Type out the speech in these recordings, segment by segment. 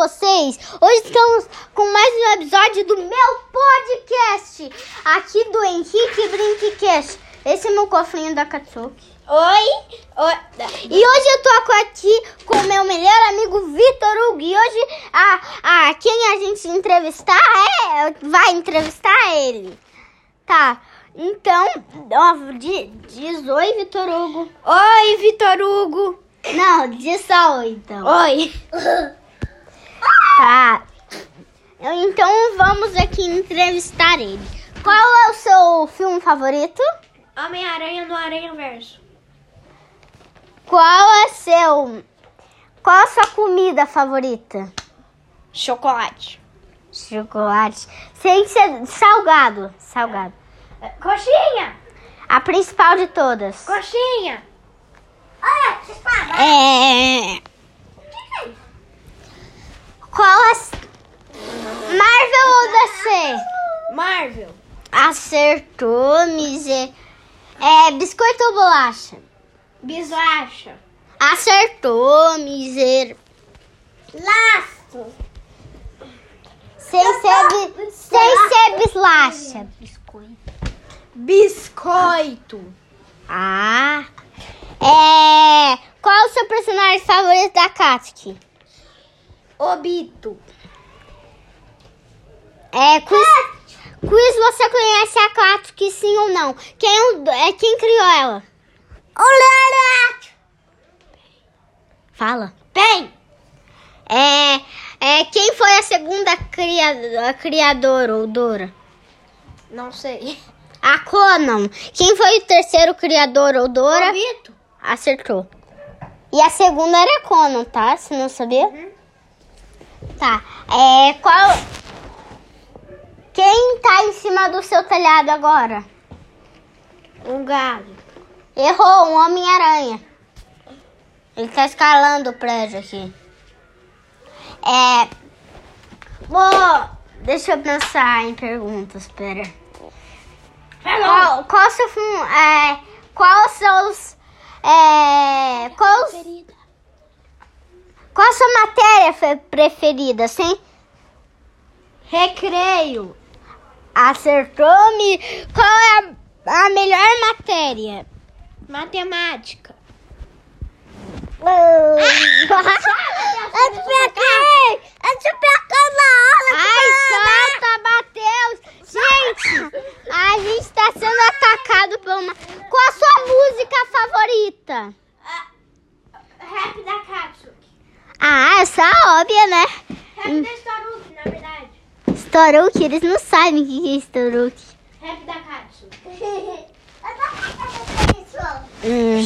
vocês. Hoje estamos com mais um episódio do meu podcast, aqui do Henrique Brinkcast. Esse é meu cofrinho da Katsuki. Oi. Oi. E hoje eu tô aqui com o meu melhor amigo Vitor Hugo. E hoje a, a, quem a gente entrevistar é. Vai entrevistar ele. Tá. Então, ó, di- diz oi, Vitor Hugo. Oi, Vitor Hugo. Não, diz só oi, então. Oi. Tá. Então vamos aqui entrevistar ele. Qual é o seu filme favorito? Homem-Aranha no Aranha Verso. Qual é seu. Qual a sua comida favorita? Chocolate. Chocolate. Sem ser salgado. Salgado. Coxinha. A principal de todas. Coxinha. É. Qual é. Marvel ou DC? Marvel. Acertou, miser. É biscoito ou bolacha? Bislacha. Acertou, miser. Laço. Sem ser, sem ser bislacha. Biscoito. Biscoito. Ah. É. Qual o seu personagem favorito da Katsuki? Obito. É, quiz, quiz você conhece a Katsuki sim ou não? Quem, é é, quem criou ela? Olá. Fala. Bem. É, é, quem foi a segunda cria, a criadora ou dora? Não sei. A Conan. Quem foi o terceiro criador ou dora? Obito. Acertou. E a segunda era a Conan, tá? Você não sabia? Uhum. Tá. É, qual... Quem tá em cima do seu telhado agora? Um galho. Errou, um Homem-Aranha. Ele tá escalando o prédio aqui. É... Bom, deixa eu pensar em perguntas, pera. Qual, qual o seu filme... É, qual os seus... É, qual, os- qual a sua matéria fe- preferida, sim? Recreio. Acertou-me. Qual é a, a melhor matéria? Matemática. Eu te peguei! Eu te peguei na aula! Ai, solta, Matheus! Gente, a gente tá sendo atacado por uma... Qual a sua música favorita? Rap da Katsuki. Ah, essa é óbvia, né? Rap da Staruki, na verdade. Storuki, eles não sabem o que é Storuki. Rap da Katsuki. Hum.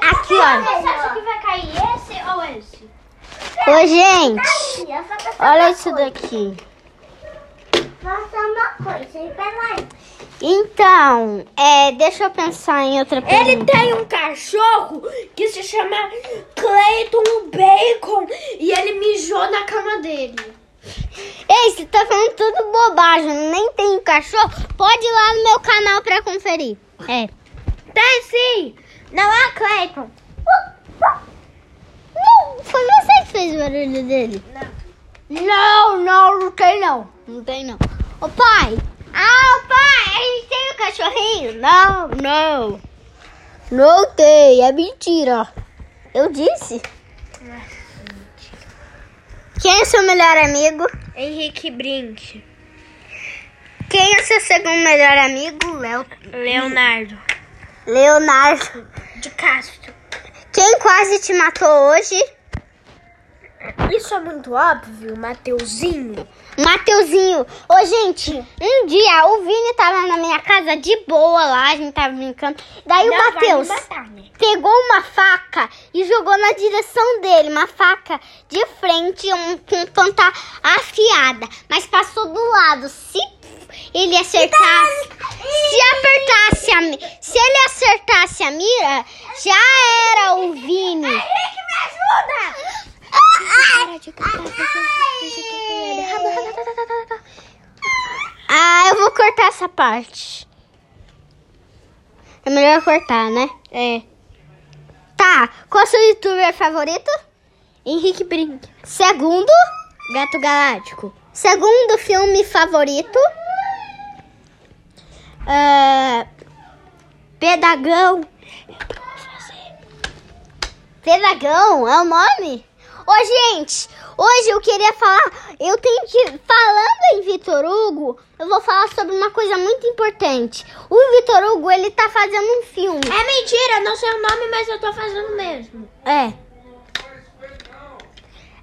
Aqui, ó. Você acha que vai cair esse ou esse? Ô, gente, olha isso daqui. Uma coisa. Então, é, deixa eu pensar em outra pergunta. Ele tem um cachorro que se chama Clayton Bacon e ele mijou na cama dele. Ei, você tá falando tudo bobagem, nem tem cachorro? Pode ir lá no meu canal pra conferir. É. Tem sim! Não é Clayton. Não, foi você que fez o barulho dele. Não, não, não tem não. Não tem não. Ô pai! Ah, pai, a gente tem um cachorrinho? Não, não. Não tem, é mentira. Eu disse. Quem é seu melhor amigo? Henrique Brink. Quem é seu segundo melhor amigo? Léo. Leonardo. Leonardo. De Castro. Quem quase te matou hoje? Isso é muito óbvio, Mateuzinho. Mateuzinho. Ô, gente, um dia o Vini tava na minha casa de boa lá, a gente tava brincando. Daí o Não vai Matheus né? pegou uma faca e jogou na direção dele. Uma faca de frente um, com ponta afiada. Mas passou do lado. Se ele acertasse. Se apertasse a Se ele acertasse a mira, já era o Vini. Henrique, me ajuda! Ah, eu vou cortar essa parte. É melhor cortar, né? É. Qual seu youtuber favorito? Henrique Brink. Segundo, Gato Galáctico. segundo filme favorito. É... Pedagão. Pedagão é o nome? Ô, gente, hoje eu queria falar. Eu tenho que. Falando em Vitor Hugo, eu vou falar sobre uma coisa muito importante. O Vitor Hugo, ele tá fazendo um filme. É mentira, não sei o nome, mas eu tô fazendo mesmo. É.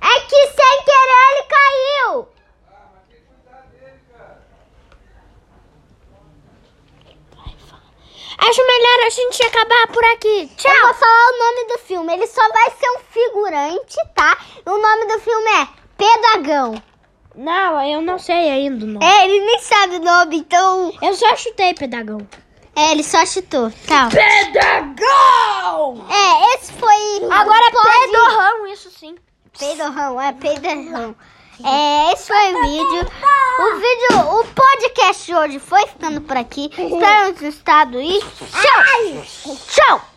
É que sem querer ele caiu. Acho melhor a gente acabar por aqui. Tchau. Eu vou falar o nome do filme. Ele só vai ser um figurante, tá? O nome do filme é Pedagão. Não, eu não sei ainda o nome. É, ele nem sabe o nome, então. Eu só chutei pedagão. É, ele só chutou. Tá. Pedagão! É, esse foi. Agora pode... pedorrão, isso sim. Peidorrão, é peidorrão. É, esse foi o vídeo. O vídeo, o podcast de hoje foi ficando por aqui. Espero ter gostado e tchau! Tchau!